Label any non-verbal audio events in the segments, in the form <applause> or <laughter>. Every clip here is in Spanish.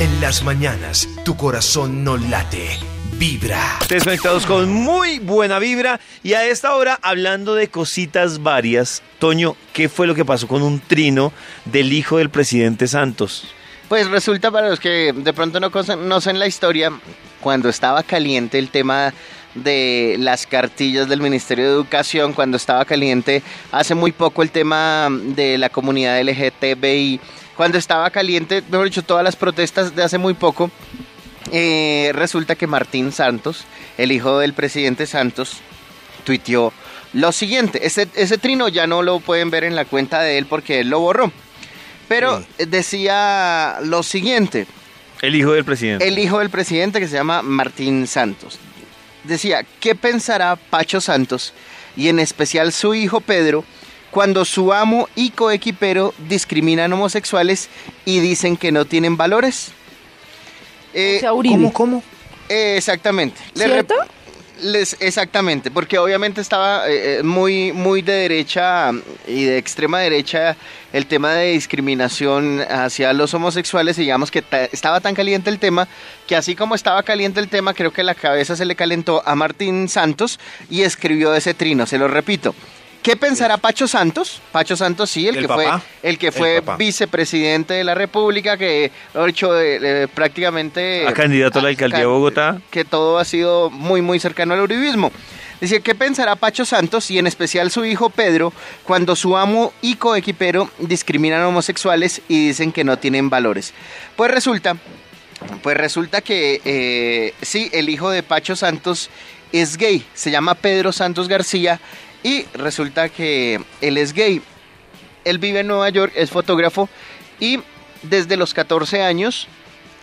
En las mañanas, tu corazón no late, vibra. Ustedes conectados con muy buena vibra y a esta hora hablando de cositas varias. Toño, ¿qué fue lo que pasó con un trino del hijo del presidente Santos? Pues resulta para los que de pronto no conocen la historia, cuando estaba caliente el tema de las cartillas del Ministerio de Educación, cuando estaba caliente hace muy poco el tema de la comunidad LGTBI, cuando estaba caliente, mejor dicho, todas las protestas de hace muy poco, eh, resulta que Martín Santos, el hijo del presidente Santos, tuiteó lo siguiente. Ese, ese trino ya no lo pueden ver en la cuenta de él porque él lo borró. Pero decía lo siguiente. El hijo del presidente. El hijo del presidente que se llama Martín Santos. Decía, ¿qué pensará Pacho Santos y en especial su hijo Pedro cuando su amo y coequipero discriminan homosexuales y dicen que no tienen valores? Eh, ¿Cómo, cómo? Eh, exactamente. ¿Cierto? Les, exactamente, porque obviamente estaba eh, muy, muy de derecha y de extrema derecha el tema de discriminación hacia los homosexuales, y digamos que estaba tan caliente el tema que así como estaba caliente el tema, creo que la cabeza se le calentó a Martín Santos y escribió ese trino, se lo repito. ¿Qué pensará Pacho Santos? Pacho Santos, sí, el, que fue el que fue vicepresidente de la República, que ha hecho prácticamente a candidato a la alcaldía de Bogotá, que todo ha sido muy muy cercano al uribismo. Dice, ¿qué pensará Pacho Santos y en especial su hijo Pedro cuando su amo y coequipero discriminan a homosexuales y dicen que no tienen valores? Pues resulta, pues resulta que eh, sí, el hijo de Pacho Santos es gay, se llama Pedro Santos García y resulta que él es gay. Él vive en Nueva York, es fotógrafo y desde los 14 años,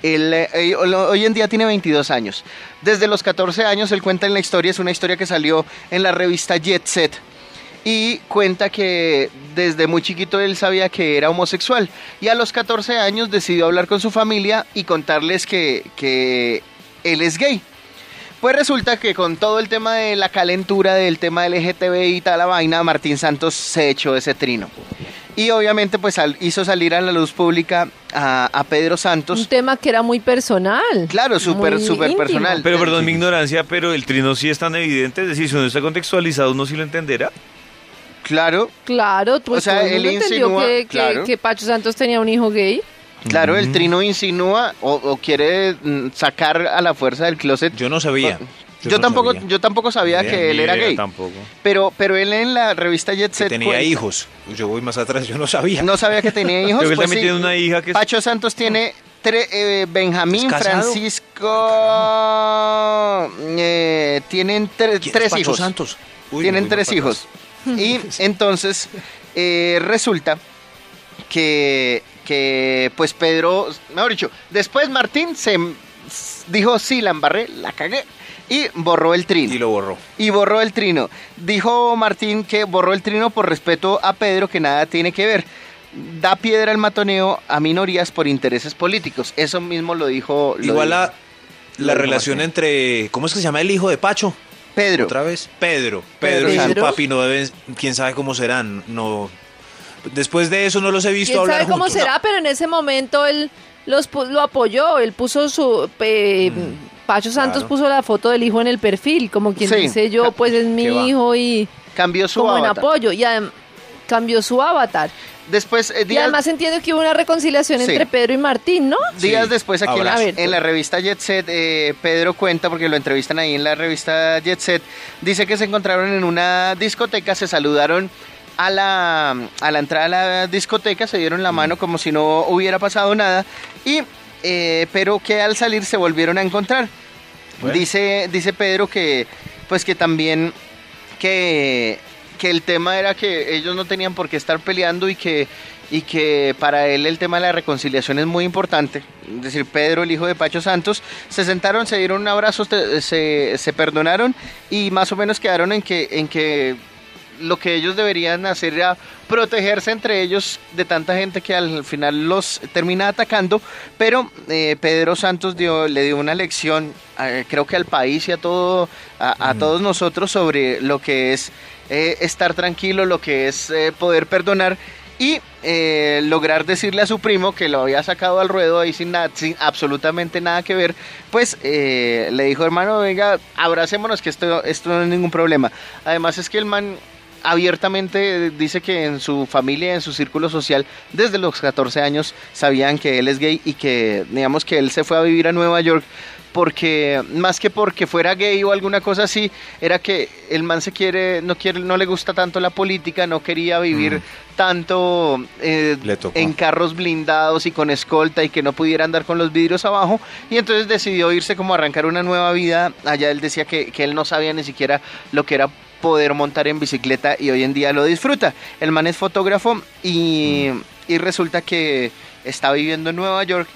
él, eh, hoy en día tiene 22 años. Desde los 14 años él cuenta en la historia, es una historia que salió en la revista Jet Set. Y cuenta que desde muy chiquito él sabía que era homosexual. Y a los 14 años decidió hablar con su familia y contarles que, que él es gay. Pues resulta que con todo el tema de la calentura del tema del LGTBI y tal la vaina, Martín Santos se echó ese trino. Y obviamente pues hizo salir a la luz pública a, Pedro Santos. Un tema que era muy personal. Claro, súper, súper personal. Pero perdón mi ignorancia, pero el trino sí es tan evidente, es decir, si uno está contextualizado, ¿uno sí lo entenderá? Claro. Claro, tú, o sea, él entendió que, que Pacho Santos tenía un hijo gay. Claro, el trino insinúa o, quiere mm, sacar a la fuerza del closet. Yo no sabía. Yo, tampoco, sabía. yo tampoco sabía que él era gay. Tampoco. Pero, pero él en la revista Jet Set. tenía hijos. Yo voy más atrás, yo no sabía. No sabía que tenía <laughs> hijos. Pero él pues también tiene una hija que. Pacho Santos tiene eh, Benjamín, Francisco. Eh, tienen tres hijos. Santos. tienen tres hijos. Y <laughs> entonces eh, resulta que que pues Pedro, mejor dicho, después Martín se dijo, sí, la embarré, la cagué. Y borró el trino. Y lo borró. Y borró el trino. Dijo Martín que borró el trino por respeto a Pedro, que nada tiene que ver. Da piedra al matoneo a minorías por intereses políticos. Eso mismo lo dijo. Igual la, la relación entre. ¿Cómo es que se llama el hijo de Pacho? Pedro. ¿Otra vez? Pedro. Pedro, y su papi no deben. Quién sabe cómo serán. No, Después de eso no los he visto ¿Quién sabe cómo será? Pero en ese momento él los, lo apoyó, él puso su... Mm, Pacho Santos puso la foto del hijo en el perfil, como quien dice yo, pues es mi hijo y... Cambió su como avatar. en apoyo, y cambió su avatar. Después, eh, y además entiendo que hubo una reconciliación entre Pedro y Martín, ¿no? Días después aquí en la, revista Jet Set, eh, Pedro cuenta, porque lo entrevistan ahí en la revista Jet Set, dice que se encontraron en una discoteca, se saludaron a la, a la entrada de la discoteca, se dieron la mano como si no hubiera pasado nada, y, eh, pero que al salir se volvieron a encontrar. Dice, dice Pedro que, pues que también que, que el tema era que ellos no tenían por qué estar peleando y que, y que para él el tema de la reconciliación es muy importante. Es decir, Pedro, el hijo de Pacho Santos, se sentaron, se dieron un abrazo, se, se perdonaron y más o menos quedaron en que, en que lo que ellos deberían hacer era protegerse entre ellos de tanta gente que al final los termina atacando, pero eh, Pedro Santos dio, le dio una lección, eh, creo que al país y a, todo, a, todos nosotros sobre lo que es eh, estar tranquilo, lo que es poder perdonar y eh, lograr decirle a su primo que lo había sacado al ruedo ahí sin, nada, sin absolutamente nada que ver, pues eh, le dijo, hermano, venga, abracémonos que esto, esto no es ningún problema. Además es que el man abiertamente dice que en su familia, en su círculo social, desde los 14 años sabían que él es gay y que, digamos que él se fue a vivir a Nueva York porque más que porque fuera gay o alguna cosa así, era que el man se quiere, no quiere, no le gusta tanto la política, no quería vivir mm. tanto eh, en carros blindados y con escolta y que no pudiera andar con los vidrios abajo, y entonces decidió irse como a arrancar una nueva vida. Allá él decía que, que él no sabía ni siquiera lo que era poder montar en bicicleta y hoy en día lo disfruta. El man es fotógrafo y, mm. y resulta que está viviendo en Nueva York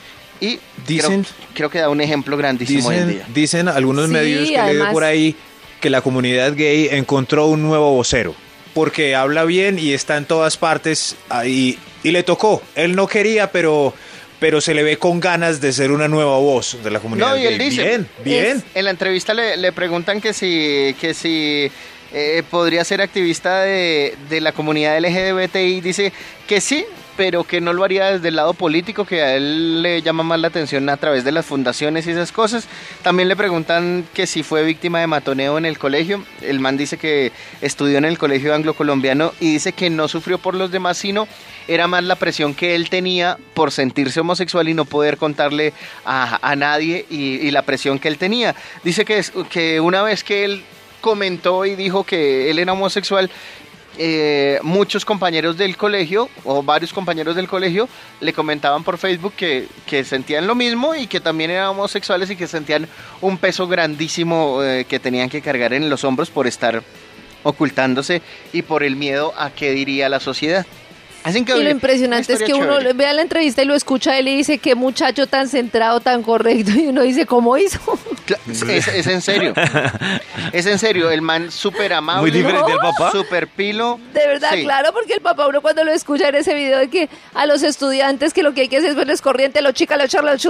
y dicen, creo, que da un ejemplo grandísimo dicen, hoy en día. Dicen algunos medios que además, por ahí que la comunidad gay encontró un nuevo vocero. Porque habla bien y está en todas partes ahí. Y le tocó. Él no quería, pero pero se le ve con ganas de ser una nueva voz de la comunidad. No, y él dice, bien, bien. en la entrevista le, le, preguntan que si, que si eh, podría ser activista de, de la comunidad LGBTI. Dice que sí, pero que no lo haría desde el lado político, que a él le llama más la atención a través de las fundaciones y esas cosas. También le preguntan que si fue víctima de matoneo en el colegio. El man dice que estudió en el colegio anglo-colombiano y dice que no sufrió por los demás, sino era más la presión que él tenía por sentirse homosexual y no poder contarle a, nadie y, la presión que él tenía. Dice que, que una vez que él comentó y dijo que él era homosexual, eh, muchos compañeros del colegio o varios compañeros del colegio le comentaban por Facebook que, que, sentían lo mismo y que también eran homosexuales y que sentían un peso grandísimo eh, que tenían que cargar en los hombros por estar ocultándose y por el miedo a qué diría la sociedad y lo impresionante es que uno vea la entrevista y lo escucha él y dice, qué muchacho tan centrado, tan correcto. <laughs> Y uno dice, ¿cómo hizo? Es, en serio. es en serio. El man súper amable. Muy diferente al papá. Súper pilo. De verdad, claro, porque el papá, uno cuando lo escucha en ese video de que a los estudiantes que lo que hay que hacer es verles corriente, los chicas, los charlas,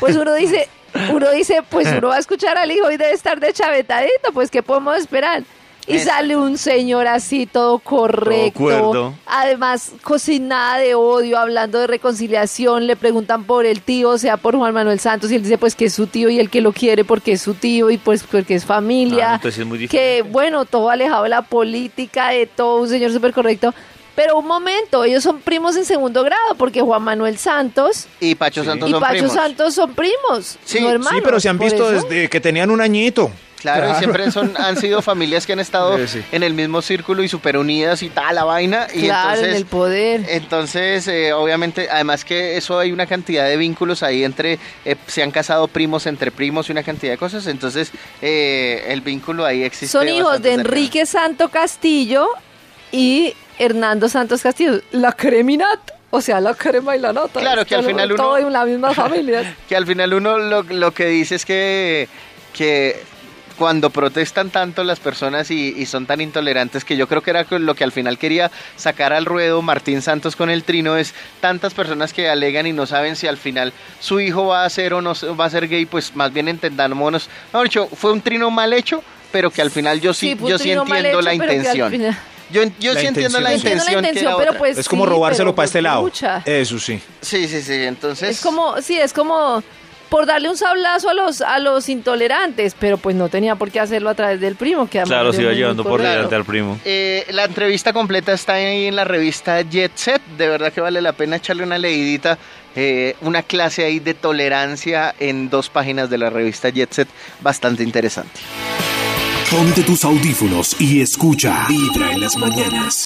pues uno dice, uno dice, pues uno va a escuchar al hijo y debe estar de chavetadito, pues ¿qué podemos esperar? Y sale un señor así, todo correcto. Además, cocinada de odio, hablando de reconciliación. Le preguntan por el tío, o sea, por Juan Manuel Santos. Y él dice, pues, que es su tío y el que lo quiere porque es su tío y pues porque es familia. Ah, entonces es muy Que, bueno, todo alejado de la política, de todo, un señor súper correcto. Pero un momento, ellos son primos en segundo grado, porque Juan Manuel Santos y Pacho Santos, y son, Pacho primos. Santos son primos. Sí, sí pero se han visto desde que tenían un añito. Claro, y siempre son, han sido familias que han estado en el mismo círculo y súper unidas y tal, la vaina. Y claro, entonces, en el poder. Entonces, eh, obviamente, además que eso hay una cantidad de vínculos ahí entre, eh, se han casado primos entre primos y una cantidad de cosas, entonces eh, el vínculo ahí existe. Son hijos de Enrique Santo Castillo y Hernando Santos Castillo, la creminat. O sea, la crema y la nota. Claro, que al final uno... Todo en la misma <laughs> familia. que al final uno lo, lo que dice es que, que cuando protestan tanto las personas y, son tan intolerantes que yo creo que era lo que al final quería sacar al ruedo Martín Santos con el trino es tantas personas que alegan y no saben si al final su hijo va a ser o no va a ser gay, pues más bien entendámonos. No, hecho, fue un trino mal hecho, pero que al final yo sí, yo sí entiendo la intención. Yo, yo sí entiendo la intención, pero pues es como robárselo para este lado. Eso sí. Sí, sí, sí. Entonces. Es como, sí, es como por darle un sablazo a los a los intolerantes, pero pues no tenía por qué hacerlo a través del primo. Que claro, se iba llevando por delante al primo. Eh, la entrevista completa está ahí en la revista Jet Set. De verdad que vale la pena echarle una leidita. Eh, una clase ahí de tolerancia en dos páginas de la revista Jet Set. Bastante interesante. Ponte tus audífonos y escucha Vibra en las mañanas.